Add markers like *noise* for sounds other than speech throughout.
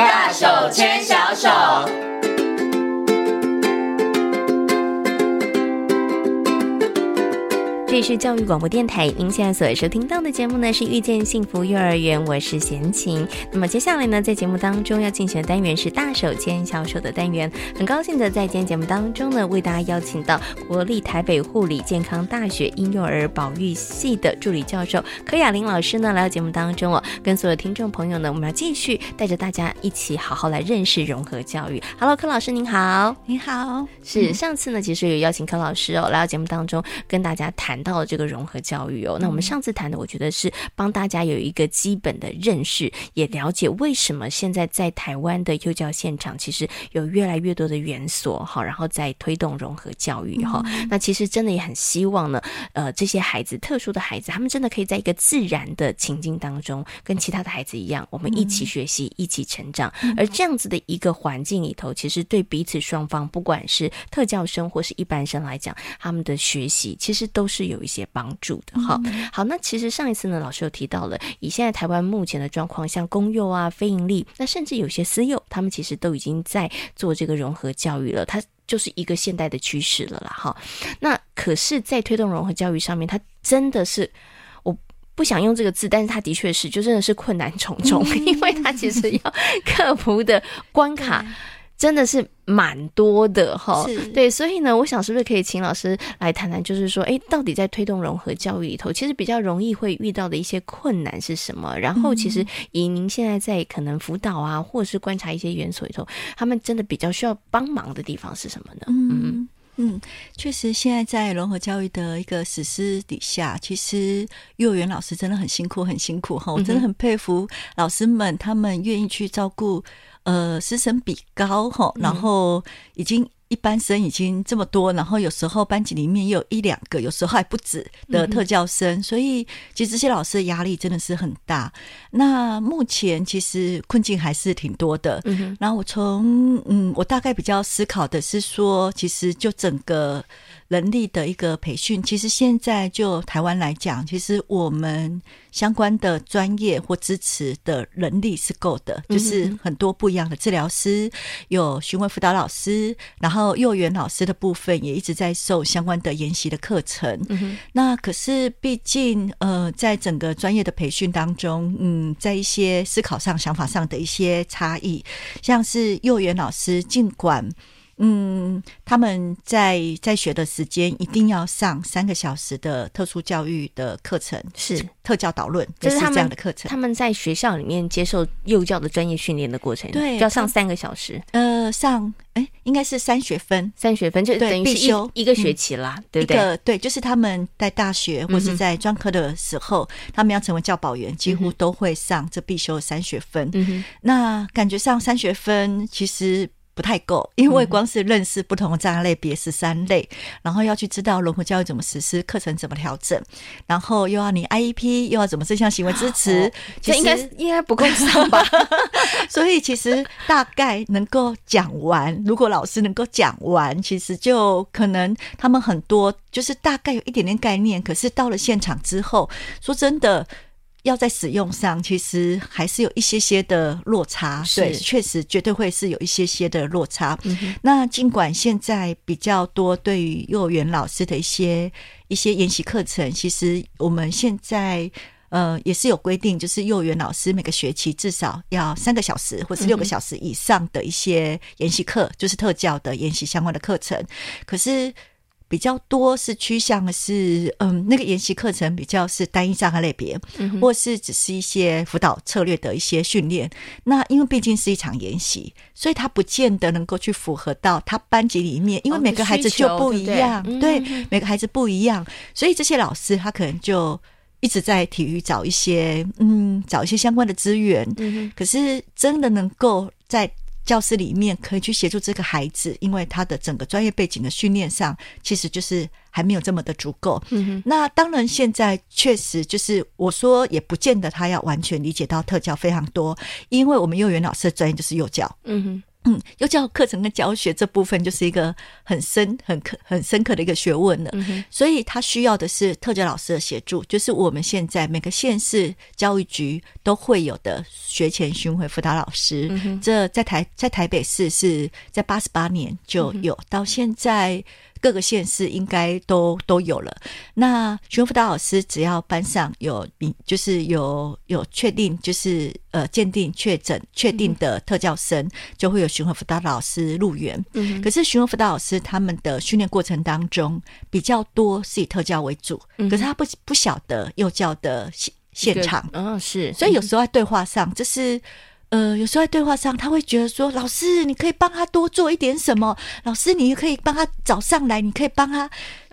大手牵小手。里是教育广播电台，您现在所收听到的节目呢是《遇见幸福幼儿园》，我是贤琴。那么接下来呢，在节目当中要进行的单元是“大手牵小手”的单元。很高兴的在今天节目当中呢，为大家邀请到国立台北护理健康大学婴幼儿保育系的助理教授柯雅玲老师呢来到节目当中哦，跟所有听众朋友呢，我们要继续带着大家一起好好来认识融合教育。Hello，柯老师您好，你好。是上次呢，其实有邀请柯老师哦来到节目当中跟大家谈。到了这个融合教育哦，那我们上次谈的，我觉得是帮大家有一个基本的认识，也了解为什么现在在台湾的幼教现场其实有越来越多的园所哈，然后在推动融合教育哈。那其实真的也很希望呢，呃，这些孩子，特殊的孩子，他们真的可以在一个自然的情境当中，跟其他的孩子一样，我们一起学习，一起成长。而这样子的一个环境里头，其实对彼此双方，不管是特教生或是一般生来讲，他们的学习其实都是。有一些帮助的哈，好，那其实上一次呢，老师有提到了，以现在台湾目前的状况，像公幼啊、非盈利，那甚至有些私幼，他们其实都已经在做这个融合教育了，它就是一个现代的趋势了啦哈。那可是，在推动融合教育上面，它真的是，我不想用这个字，但是它的确是，就真的是困难重重，*laughs* 因为它其实要克服的关卡。真的是蛮多的哈，对，所以呢，我想是不是可以请老师来谈谈，就是说，哎，到底在推动融合教育里头，其实比较容易会遇到的一些困难是什么？然后，其实以您现在在可能辅导啊，或者是观察一些园所里头，他们真的比较需要帮忙的地方是什么呢？嗯嗯，确实，现在在融合教育的一个实施底下，其实幼儿园老师真的很辛苦，很辛苦哈，我真的很佩服老师们，他们愿意去照顾。呃，师生比高哈，然后已经一般生已经这么多，然后有时候班级里面也有一两个，有时候还不止的特教生，所以其实这些老师的压力真的是很大。那目前其实困境还是挺多的。然后我从嗯，我大概比较思考的是说，其实就整个。人力的一个培训，其实现在就台湾来讲，其实我们相关的专业或支持的人力是够的，就是很多不一样的治疗师，有询问辅导老师，然后幼儿园老师的部分也一直在受相关的研习的课程。那可是毕竟呃，在整个专业的培训当中，嗯，在一些思考上、想法上的一些差异，像是幼儿园老师尽管。嗯，他们在在学的时间一定要上三个小时的特殊教育的课程，是特教导论，就是这样的课程。他们在学校里面接受幼教的专业训练的过程，对，要上三个小时。呃，上哎，应该是三学分，三学分就等于必修一个学期啦，对不对？一个对，就是他们在大学或是在专科的时候，他们要成为教保员，几乎都会上这必修的三学分。嗯，那感觉上三学分其实。不太够，因为光是认识不同的障碍类别十三类，然后要去知道融合教育怎么实施，课程怎么调整，然后又要你 IEP，又要怎么正向行为支持，哦、其实应该应该不够上吧？*laughs* 所以其实大概能够讲完，如果老师能够讲完，其实就可能他们很多就是大概有一点点概念，可是到了现场之后，说真的。要在使用上，其实还是有一些些的落差。对，确实绝对会是有一些些的落差。嗯、那尽管现在比较多对于幼儿园老师的一些一些研习课程，其实我们现在呃也是有规定，就是幼儿园老师每个学期至少要三个小时或是六个小时以上的一些研习课，就是特教的研习相关的课程。可是。比较多是趋向的是，嗯，那个研习课程比较是单一障碍类别，嗯，或是只是一些辅导策略的一些训练。那因为毕竟是一场研习，所以他不见得能够去符合到他班级里面，因为每个孩子就不一样，对，对，每个孩子不一样，所以这些老师他可能就一直在体育找一些，嗯，找一些相关的资源。嗯，可是真的能够在。教室里面可以去协助这个孩子，因为他的整个专业背景的训练上，其实就是还没有这么的足够。嗯，那当然，现在确实就是我说，也不见得他要完全理解到特教非常多，因为我们幼儿园老师的专业就是幼教。嗯哼，嗯，幼教课程跟教学这部分就是一个很深、很刻、很深刻的一个学问了。嗯、所以他需要的是特教老师的协助，就是我们现在每个县市教育局都会有的学前巡回辅导老师。嗯、这在台在台北市是在八十八年就有，嗯、到现在。各个县市应该都都有了。那巡回辅导老师只要班上有明，就是有有确定，就是呃鉴定确诊确定的特教生，嗯、就会有巡回辅导老师入园。嗯，可是巡回辅导老师他们的训练过程当中比较多是以特教为主，嗯、可是他不不晓得幼教的现现场。嗯、哦，是，所以有时候在对话上这是。呃，有时候在对话上，他会觉得说：“老师，你可以帮他多做一点什么？老师，你可以帮他找上来，你可以帮他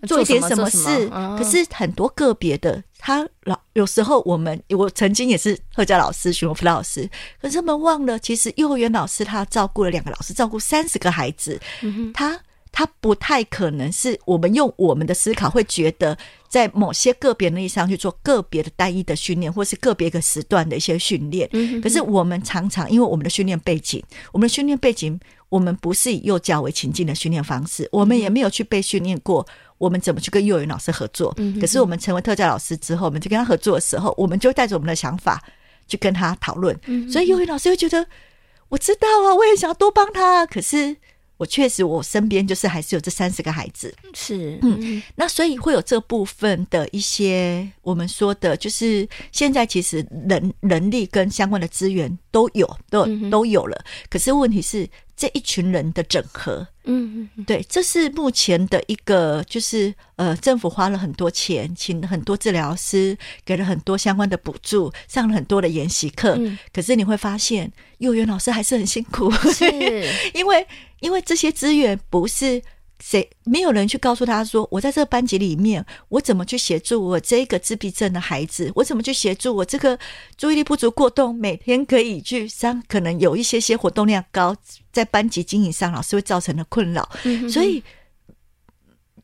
做一点什么事？”可是很多个别的，他老有时候我们我曾经也是贺家老师、徐文福老师，可是他们忘了，其实幼儿园老师他照顾了两个老师，照顾三十个孩子，嗯、他。他不太可能是我们用我们的思考会觉得，在某些个别能力上去做个别的单一的训练，或是个别一个时段的一些训练。可是我们常常因为我们的训练背景，我们的训练背景，我们不是以幼教为情境的训练方式，我们也没有去被训练过，我们怎么去跟幼儿园老师合作。可是我们成为特教老师之后，我们就跟他合作的时候，我们就带着我们的想法去跟他讨论。所以幼儿园老师会觉得，我知道啊，我也想要多帮他，可是。我确实，我身边就是还是有这三十个孩子，是，嗯，那所以会有这部分的一些我们说的，就是现在其实人人力跟相关的资源都有，都都有了，可是问题是。这一群人的整合，嗯嗯，对，这是目前的一个，就是呃，政府花了很多钱，请了很多治疗师，给了很多相关的补助，上了很多的研习课。嗯、可是你会发现，幼儿园老师还是很辛苦，是 *laughs* 因为因为这些资源不是。谁没有人去告诉他说，我在这个班级里面，我怎么去协助我这个自闭症的孩子？我怎么去协助我这个注意力不足过动，每天可以去上，可能有一些些活动量高，在班级经营上老师会造成的困扰。嗯、哼哼所以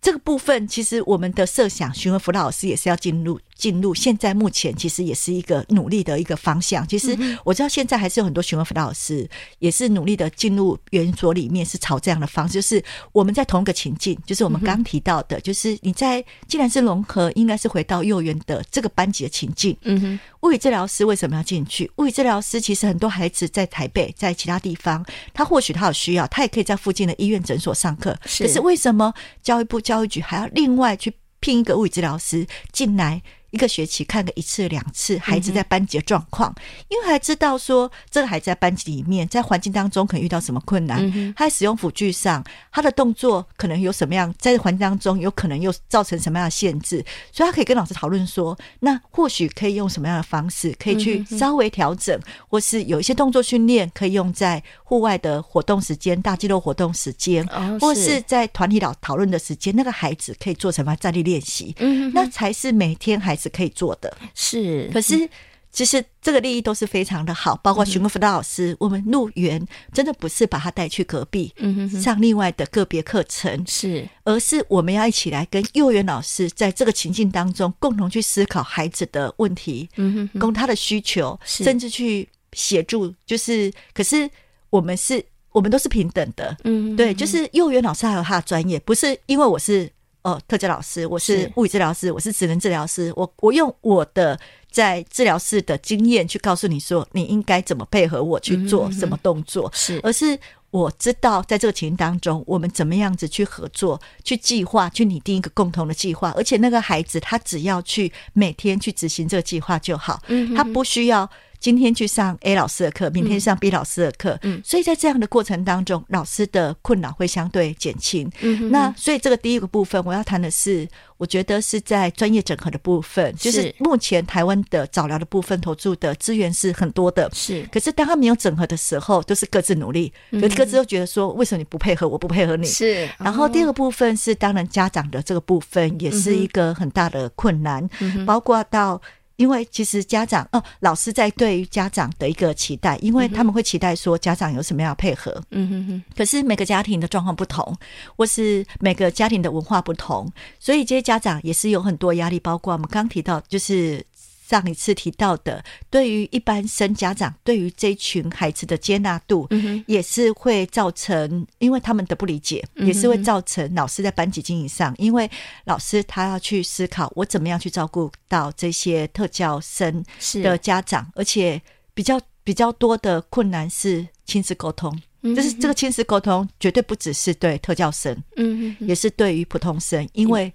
这个部分，其实我们的设想，询问辅导老师也是要进入。进入现在目前其实也是一个努力的一个方向。其实我知道现在还是有很多询问辅导老师也是努力的进入园所里面，是朝这样的方式。就是我们在同一个情境，就是我们刚提到的，就是你在既然是融合，应该是回到幼儿园的这个班级的情境。嗯哼，物理治疗师为什么要进去？物理治疗师其实很多孩子在台北，在其他地方，他或许他有需要，他也可以在附近的医院诊所上课。可是为什么教育部教育局还要另外去聘一个物理治疗师进来？一个学期看个一次两次孩子在班级的状况，嗯、因为还知道说这个孩子在班级里面，在环境当中可能遇到什么困难，嗯、他在使用辅具上，他的动作可能有什么样，在环境当中有可能又造成什么样的限制，所以他可以跟老师讨论说，那或许可以用什么样的方式，可以去稍微调整，嗯、或是有一些动作训练可以用在户外的活动时间、大肌肉活动时间，哦、或是在团体老讨论的时间，那个孩子可以做什么站立练习，嗯、那才是每天孩子。是可以做的，是。可是，其实这个利益都是非常的好，包括巡回辅导老师，嗯、我们入园真的不是把他带去隔壁，嗯哼哼，上另外的个别课程，是，而是我们要一起来跟幼儿园老师在这个情境当中，共同去思考孩子的问题，嗯哼哼，供他的需求，甚至去协助。就是，可是我们是，我们都是平等的，嗯哼哼，对，就是幼儿园老师还有他的专业，不是因为我是。哦，特教老师，我是物理治疗师，是我是职能治疗师，我我用我的在治疗室的经验去告诉你说，你应该怎么配合我去做什么动作，是、嗯，而是我知道在这个情境当中，我们怎么样子去合作，去计划，去拟定一个共同的计划，而且那个孩子他只要去每天去执行这个计划就好，嗯，他不需要。今天去上 A 老师的课，明天上 B 老师的课，嗯，所以在这样的过程当中，老师的困扰会相对减轻。嗯哼哼，那所以这个第一个部分，我要谈的是，我觉得是在专业整合的部分，就是目前台湾的早疗的部分投注的资源是很多的，是。可是当他没有整合的时候，都是各自努力，各自都觉得说，为什么你不配合我，不配合你？是。然后第二个部分是，当然家长的这个部分也是一个很大的困难，嗯，包括到。因为其实家长哦，老师在对于家长的一个期待，因为他们会期待说家长有什么样的配合，嗯哼哼。可是每个家庭的状况不同，或是每个家庭的文化不同，所以这些家长也是有很多压力。包括我们刚刚提到，就是上一次提到的，对于一般生家长，对于这群孩子的接纳度，也是会造成，因为他们的不理解，也是会造成老师在班级经营上，因为老师他要去思考，我怎么样去照顾到这些特教生的家长，而且比较比较多的困难是亲子沟通，就是这个亲子沟通绝对不只是对特教生，嗯，也是对于普通生，因为。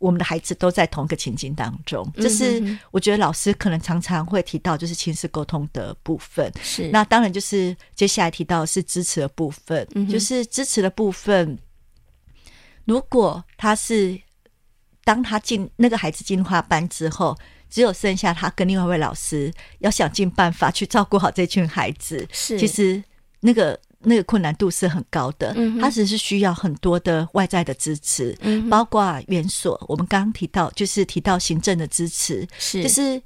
我们的孩子都在同一个情境当中，就是我觉得老师可能常常会提到，就是亲子沟通的部分。是，那当然就是接下来提到的是支持的部分，就是支持的部分。如果他是当他进那个孩子进化班之后，只有剩下他跟另外一位老师，要想尽办法去照顾好这群孩子。是，其实那个。那个困难度是很高的，它只是需要很多的外在的支持，包括园所。我们刚刚提到，就是提到行政的支持，是就是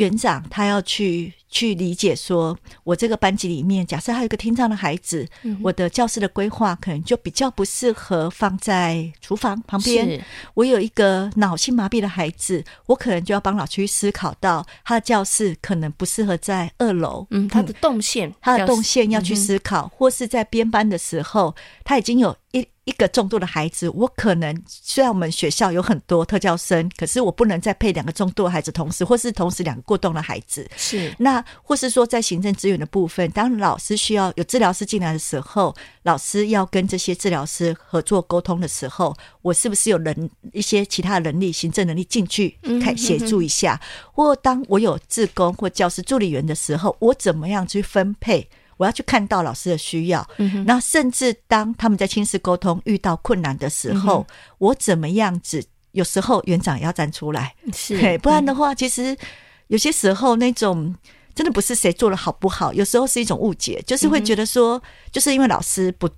园长他要去。去理解说，我这个班级里面，假设还有一个听障的孩子，嗯、我的教室的规划可能就比较不适合放在厨房旁边。我有一个脑性麻痹的孩子，我可能就要帮老师去思考到他的教室可能不适合在二楼。嗯，他的动线，他的动线要去思考，嗯、或是在编班的时候，他已经有一一个重度的孩子，我可能虽然我们学校有很多特教生，可是我不能再配两个重度的孩子同时，或是同时两个过动的孩子。是那。或是说，在行政资源的部分，当老师需要有治疗师进来的时候，老师要跟这些治疗师合作沟通的时候，我是不是有能一些其他的能力、行政能力进去看协助一下？或当我有志工或教师助理员的时候，我怎么样去分配？我要去看到老师的需要。那甚至当他们在亲子沟通遇到困难的时候，我怎么样子？有时候园长也要站出来，是，不然的话，其实有些时候那种。真的不是谁做的好不好，有时候是一种误解，就是会觉得说，就是因为老师不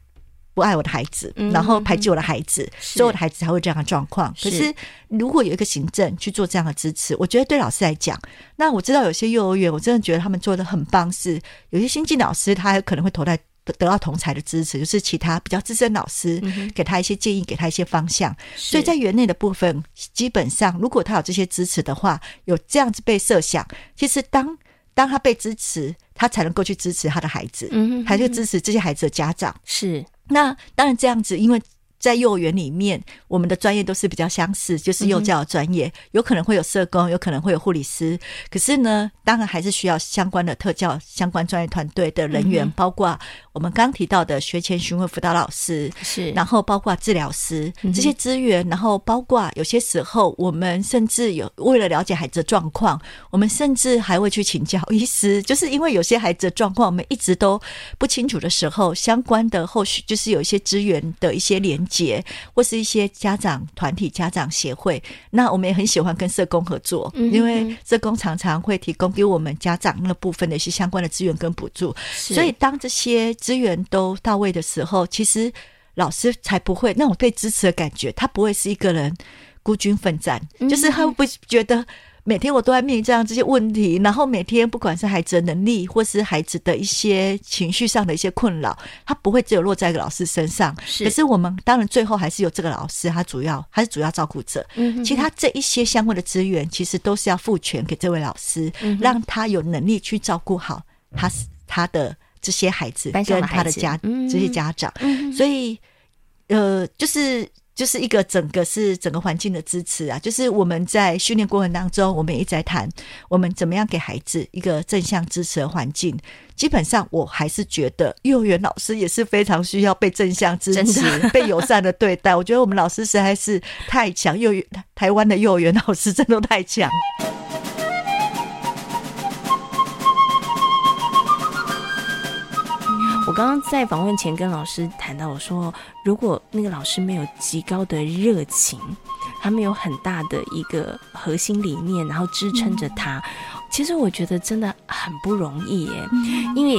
不爱我的孩子，然后排挤我的孩子，所以我的孩子才会这样的状况。可是如果有一个行政去做这样的支持，我觉得对老师来讲，那我知道有些幼儿园，我真的觉得他们做的很棒，是有些新进老师他还可能会投在得到同才的支持，就是其他比较资深老师给他一些建议，给他一些方向。所以在园内的部分，基本上如果他有这些支持的话，有这样子被设想，其实当。当他被支持，他才能够去支持他的孩子，嗯，还去支持这些孩子的家长。是，那当然这样子，因为。在幼儿园里面，我们的专业都是比较相似，就是幼教专业，有可能会有社工，有可能会有护理师。可是呢，当然还是需要相关的特教相关专业团队的人员，包括我们刚提到的学前询问辅导老师，是，然后包括治疗师这些资源，然后包括有些时候我们甚至有为了了解孩子的状况，我们甚至还会去请教医师，就是因为有些孩子的状况我们一直都不清楚的时候，相关的后续就是有一些资源的一些连。节或是一些家长团体、家长协会，那我们也很喜欢跟社工合作，因为社工常常会提供给我们家长那部分的一些相关的资源跟补助。所以当这些资源都到位的时候，其实老师才不会那种被支持的感觉，他不会是一个人孤军奋战，就是他会不会觉得。每天我都在面临这样这些问题，然后每天不管是孩子的能力，或是孩子的一些情绪上的一些困扰，他不会只有落在一个老师身上。是，可是我们当然最后还是有这个老师，他主要还是主要照顾者。嗯哼哼，其他这一些相关的资源，其实都是要赋权给这位老师，嗯、让他有能力去照顾好他他的这些孩子跟他的家的这些家长。嗯、所以，呃，就是。就是一个整个是整个环境的支持啊，就是我们在训练过程当中，我们也一直在谈我们怎么样给孩子一个正向支持的环境。基本上，我还是觉得幼儿园老师也是非常需要被正向支持、*laughs* *laughs* 被友善的对待。我觉得我们老师实在是太强，幼儿台湾的幼儿园老师真的太强。我刚刚在访问前跟老师谈到，我说如果那个老师没有极高的热情，他没有很大的一个核心理念，然后支撑着他，其实我觉得真的很不容易耶。因为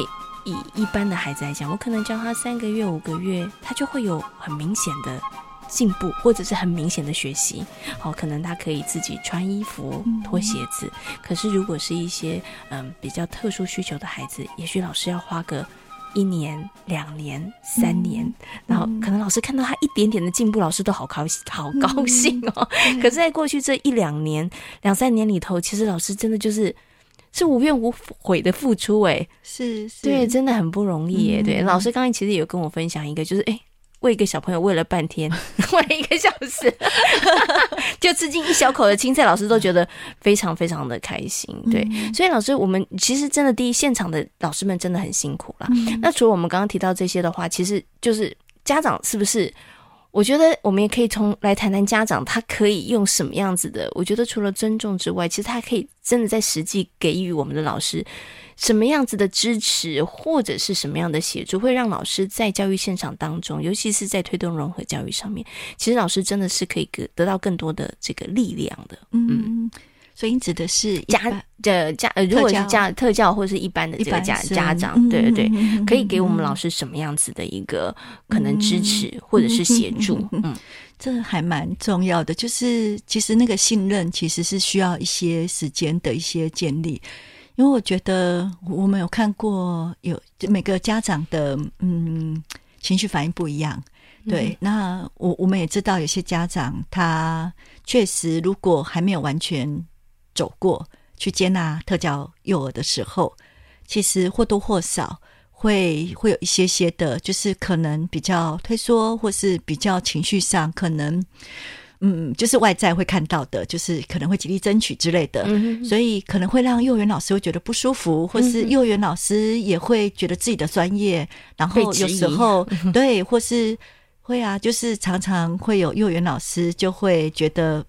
以一般的孩子来讲，我可能教他三个月、五个月，他就会有很明显的进步，或者是很明显的学习。哦，可能他可以自己穿衣服、脱鞋子。可是如果是一些嗯比较特殊需求的孩子，也许老师要花个。一年、两年、三年，嗯、然后可能老师看到他一点点的进步，老师都好高兴，好高兴哦。嗯、可是，在过去这一两年、两三年里头，其实老师真的就是是无怨无悔的付出，哎，是，是，对，真的很不容易，哎、嗯，对。老师刚才其实也有跟我分享一个，就是哎。喂一个小朋友喂了半天，*laughs* 喂了一个小时，*laughs* 就吃进一小口的青菜，老师都觉得非常非常的开心。对，所以老师，我们其实真的第一现场的老师们真的很辛苦啦。那除了我们刚刚提到这些的话，其实就是家长是不是？我觉得我们也可以从来谈谈家长，他可以用什么样子的？我觉得除了尊重之外，其实他可以真的在实际给予我们的老师。什么样子的支持，或者是什么样的协助，会让老师在教育现场当中，尤其是在推动融合教育上面，其实老师真的是可以得得到更多的这个力量的。嗯，所以你指的是家的家，呃，如果是家特教或是一般的这个家家长，对对对，可以给我们老师什么样子的一个可能支持或者是协 *laughs* 助？嗯，*laughs* 这还蛮重要的，就是其实那个信任其实是需要一些时间的一些建立。因为我觉得我们有看过有每个家长的嗯情绪反应不一样，对。嗯、那我我们也知道有些家长他确实如果还没有完全走过去接纳特教幼儿的时候，其实或多或少会会有一些些的，就是可能比较退缩，或是比较情绪上可能。嗯，就是外在会看到的，就是可能会极力争取之类的，嗯、所以可能会让幼儿园老师会觉得不舒服，或是幼儿园老师也会觉得自己的专业，然后有时候 *laughs* 对，或是会啊，就是常常会有幼儿园老师就会觉得，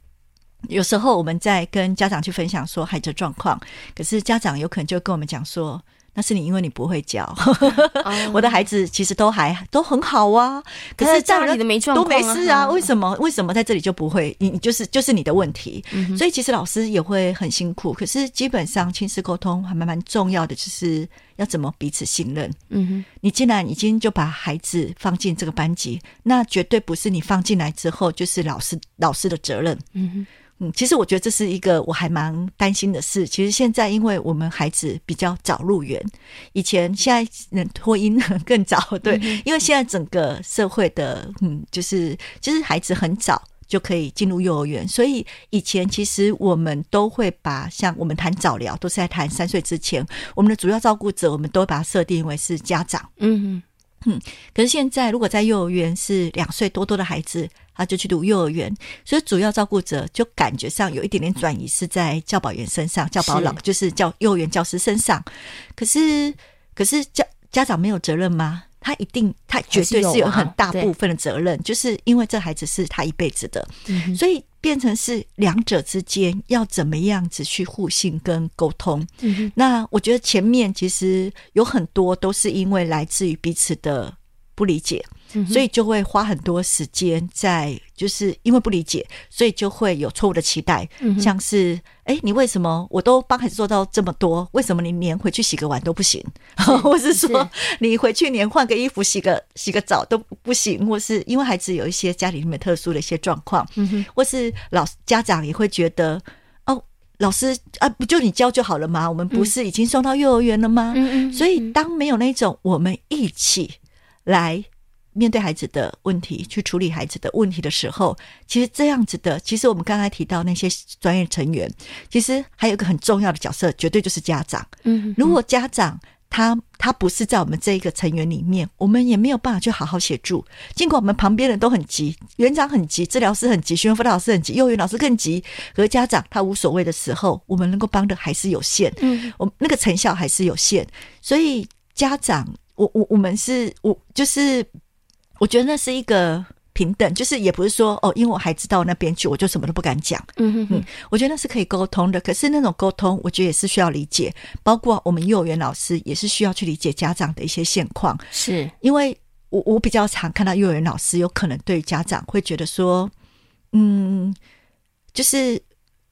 有时候我们在跟家长去分享说孩子的状况，可是家长有可能就跟我们讲说。那是你，因为你不会教。*laughs* 我的孩子其实都还都很好啊，可是家里的没状都没事啊。为什么？为什么在这里就不会？你就是就是你的问题。所以其实老师也会很辛苦。可是基本上亲子沟通还蛮蛮重要的，就是要怎么彼此信任。嗯哼，你既然已经就把孩子放进这个班级，那绝对不是你放进来之后就是老师老师的责任。嗯哼。嗯，其实我觉得这是一个我还蛮担心的事。其实现在，因为我们孩子比较早入园，以前现在人脱音 *laughs* 更早，对，因为现在整个社会的，嗯，就是就是孩子很早就可以进入幼儿园，所以以前其实我们都会把像我们谈早疗，都是在谈三岁之前，我们的主要照顾者，我们都会把它设定为是家长。嗯哼。嗯，可是现在如果在幼儿园是两岁多多的孩子，他就去读幼儿园，所以主要照顾者就感觉上有一点点转移是在教保员身上，教保老就是教幼儿园教师身上。可是，可是家家长没有责任吗？他一定，他绝对是有很大部分的责任，就是因为这孩子是他一辈子的，所以。变成是两者之间要怎么样子去互信跟沟通？嗯、那我觉得前面其实有很多都是因为来自于彼此的不理解。所以就会花很多时间在，就是因为不理解，所以就会有错误的期待，像是，哎，你为什么我都帮孩子做到这么多，为什么你连回去洗个碗都不行？是 *laughs* 或是说你回去连换个衣服、洗个洗个澡都不行？或是因为孩子有一些家里面特殊的一些状况，或是老家长也会觉得，哦，老师啊，不就你教就好了吗？我们不是已经送到幼儿园了吗？所以当没有那种我们一起来。面对孩子的问题，去处理孩子的问题的时候，其实这样子的，其实我们刚才提到那些专业成员，其实还有一个很重要的角色，绝对就是家长。嗯，嗯，如果家长他他不是在我们这一个成员里面，我们也没有办法去好好协助。尽管我们旁边人都很急，园长很急，治疗师很急，学员辅导老师很急，幼儿园老师更急，和家长他无所谓的时候，我们能够帮的还是有限。嗯，我那个成效还是有限。所以家长，我我我们是我就是。我觉得那是一个平等，就是也不是说哦，因为我孩子到那边去，我就什么都不敢讲。嗯哼哼嗯，我觉得那是可以沟通的。可是那种沟通，我觉得也是需要理解，包括我们幼儿园老师也是需要去理解家长的一些现况。是因为我我比较常看到幼儿园老师有可能对家长会觉得说，嗯，就是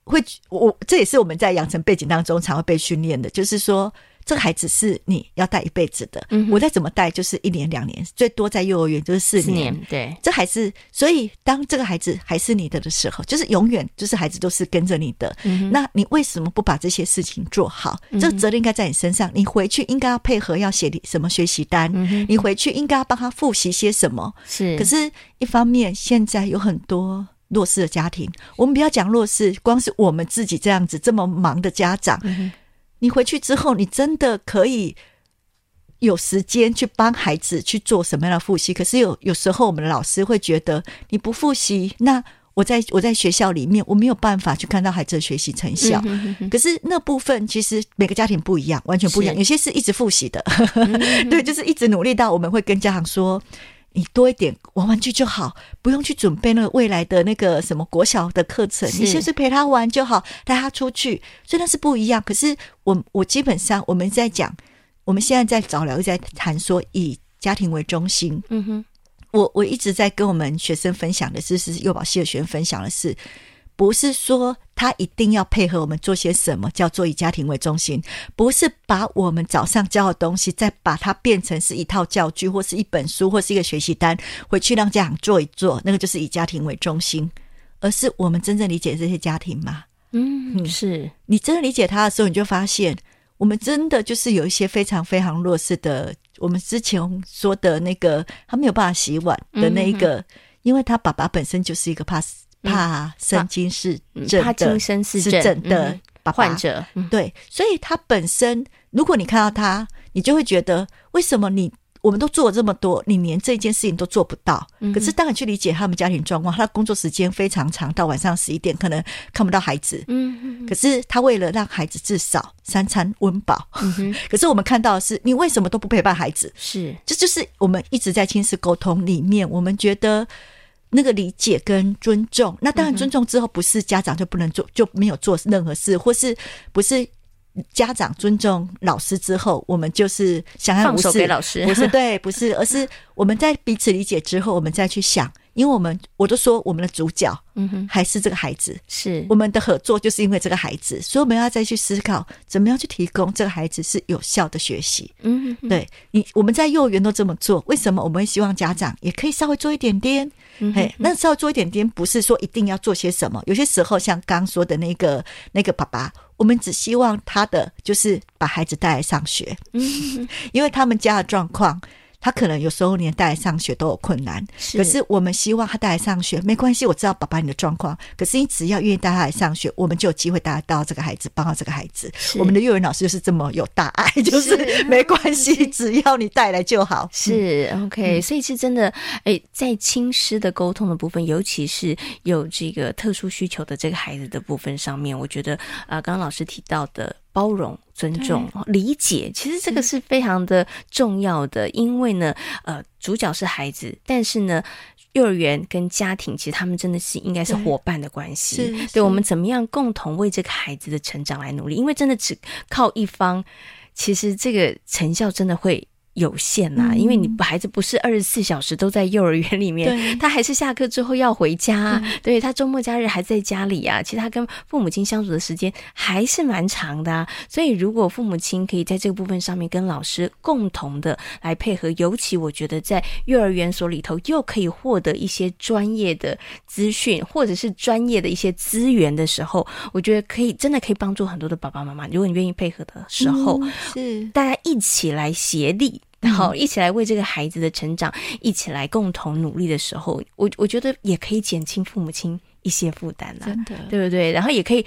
会我这也是我们在养成背景当中常会被训练的，就是说这个孩子是你要带一辈子的。嗯、我再怎么带，就是一年两年，最多在幼儿园就是四年。四年对，这还是所以，当这个孩子还是你的的时候，就是永远就是孩子都是跟着你的。嗯、那你为什么不把这些事情做好？嗯、这个责任应该在你身上。你回去应该要配合，要写什么学习单？嗯、你回去应该要帮他复习些什么？是。可是，一方面现在有很多。弱势的家庭，我们不要讲弱势，光是我们自己这样子这么忙的家长，嗯、你回去之后，你真的可以有时间去帮孩子去做什么样的复习？可是有有时候我们的老师会觉得你不复习，那我在我在学校里面我没有办法去看到孩子的学习成效。嗯、哼哼可是那部分其实每个家庭不一样，完全不一样。有些是一直复习的，嗯、*laughs* 对，就是一直努力到我们会跟家长说。你多一点玩玩具就好，不用去准备那个未来的那个什么国小的课程，你就是陪他玩就好，带他出去，所以那是不一样。可是我我基本上我们在讲，我们现在在早疗，在谈说以家庭为中心。嗯哼，我我一直在跟我们学生分享的是，是幼保系的学生分享的是。不是说他一定要配合我们做些什么，叫做以家庭为中心。不是把我们早上教的东西，再把它变成是一套教具，或是一本书，或是一个学习单，回去让家长做一做，那个就是以家庭为中心。而是我们真正理解这些家庭吗？嗯，是你真的理解他的时候，你就发现，我们真的就是有一些非常非常弱势的。我们之前说的那个，他没有办法洗碗的那一个，嗯、因为他爸爸本身就是一个怕死。帕金森氏症，帕金森氏症的患者，对，所以他本身，如果你看到他，你就会觉得，为什么你我们都做了这么多，你连这件事情都做不到？可是当然去理解他们家庭状况，他的工作时间非常长，到晚上十一点可能看不到孩子。嗯，可是他为了让孩子至少三餐温饱，*laughs* 可是我们看到的是，你为什么都不陪伴孩子？是，这就是我们一直在亲子沟通里面，我们觉得。那个理解跟尊重，那当然尊重之后，不是家长就不能做，就没有做任何事，或是不是家长尊重老师之后，我们就是相安无事，放手给老师，不是对，不是，而是我们在彼此理解之后，我们再去想。因为我们我都说我们的主角，嗯哼，还是这个孩子，是我们的合作，就是因为这个孩子，所以我们要再去思考，怎么样去提供这个孩子是有效的学习。嗯哼，对你，我们在幼儿园都这么做，为什么我们会希望家长也可以稍微做一点点？嗯嘿，那稍微做一点点，不是说一定要做些什么，有些时候像刚刚说的那个那个爸爸，我们只希望他的就是把孩子带来上学，嗯，*laughs* 因为他们家的状况。他可能有时候连带来上学都有困难，是可是我们希望他带来上学没关系。我知道爸爸你的状况，可是你只要愿意带他来上学，我们就有机会带到这个孩子，帮到这个孩子。我们的幼儿园老师就是这么有大爱，*laughs* *laughs* 就是没关系，只要你带来就好。是 OK，所以是真的。哎，在亲师的沟通的部分，尤其是有这个特殊需求的这个孩子的部分上面，我觉得啊，刚刚老师提到的。包容、尊重、理解，其实这个是非常的重要的。因为呢，呃，主角是孩子，但是呢，幼儿园跟家庭其实他们真的是应该是伙伴的关系。对，对，我们怎么样共同为这个孩子的成长来努力？因为真的只靠一方，其实这个成效真的会。有限呐，因为你孩子不是二十四小时都在幼儿园里面，他还是下课之后要回家，对，对他周末假日还在家里啊。其实他跟父母亲相处的时间还是蛮长的啊。所以如果父母亲可以在这个部分上面跟老师共同的来配合，尤其我觉得在幼儿园所里头又可以获得一些专业的资讯或者是专业的一些资源的时候，我觉得可以真的可以帮助很多的爸爸妈妈。如果你愿意配合的时候，嗯、是大家一起来协力。好，一起来为这个孩子的成长，一起来共同努力的时候，我我觉得也可以减轻父母亲一些负担啦，真的，对不对？然后也可以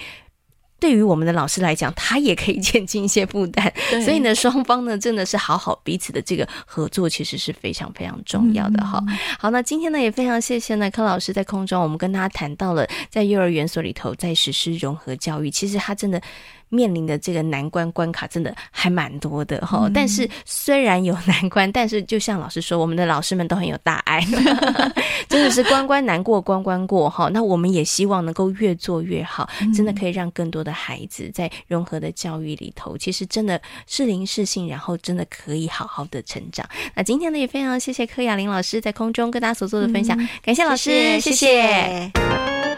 对于我们的老师来讲，他也可以减轻一些负担。所以呢，双方呢真的是好好彼此的这个合作，其实是非常非常重要的哈。嗯、好，那今天呢也非常谢谢呢柯老师在空中，我们跟大家谈到了在幼儿园所里头在实施融合教育，其实他真的。面临的这个难关关卡真的还蛮多的哈，嗯、但是虽然有难关，但是就像老师说，我们的老师们都很有大爱，*laughs* 真的是关关难过关关过哈。那我们也希望能够越做越好，真的可以让更多的孩子在融合的教育里头，其实真的适龄适性，然后真的可以好好的成长。那今天呢，也非常谢谢柯雅玲老师在空中跟大家所做的分享，嗯、感谢老师，谢谢。谢谢